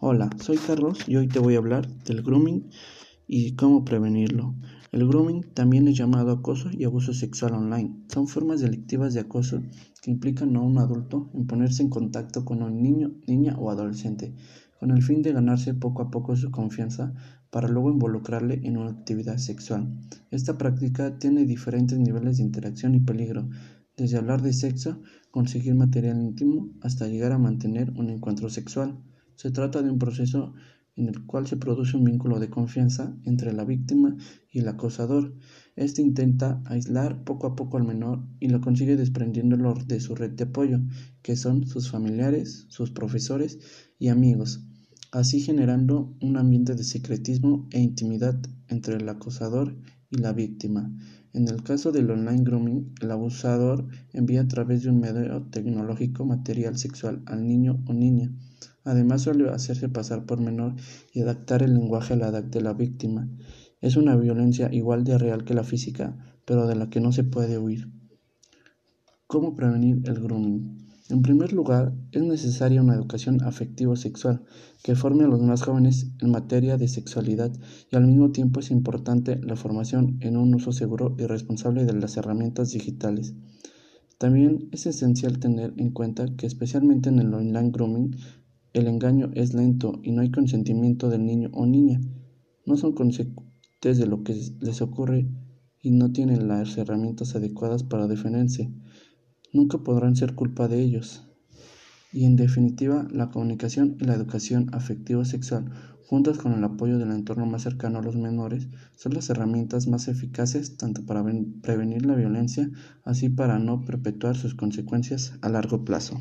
Hola, soy Carlos y hoy te voy a hablar del grooming y cómo prevenirlo. El grooming también es llamado acoso y abuso sexual online. Son formas delictivas de acoso que implican a un adulto en ponerse en contacto con un niño, niña o adolescente, con el fin de ganarse poco a poco su confianza para luego involucrarle en una actividad sexual. Esta práctica tiene diferentes niveles de interacción y peligro, desde hablar de sexo, conseguir material íntimo, hasta llegar a mantener un encuentro sexual. Se trata de un proceso en el cual se produce un vínculo de confianza entre la víctima y el acosador. Este intenta aislar poco a poco al menor y lo consigue desprendiéndolo de su red de apoyo, que son sus familiares, sus profesores y amigos, así generando un ambiente de secretismo e intimidad entre el acosador y la víctima. En el caso del online grooming, el abusador envía a través de un medio tecnológico material sexual al niño o niña. Además suele hacerse pasar por menor y adaptar el lenguaje a la edad de la víctima. Es una violencia igual de real que la física, pero de la que no se puede huir. ¿Cómo prevenir el grooming? En primer lugar, es necesaria una educación afectivo-sexual que forme a los más jóvenes en materia de sexualidad y al mismo tiempo es importante la formación en un uso seguro y responsable de las herramientas digitales. También es esencial tener en cuenta que especialmente en el online grooming el engaño es lento y no hay consentimiento del niño o niña. No son conscientes de lo que les ocurre y no tienen las herramientas adecuadas para defenderse nunca podrán ser culpa de ellos. Y en definitiva, la comunicación y la educación afectivo-sexual, juntas con el apoyo del entorno más cercano a los menores, son las herramientas más eficaces tanto para prevenir la violencia, así para no perpetuar sus consecuencias a largo plazo.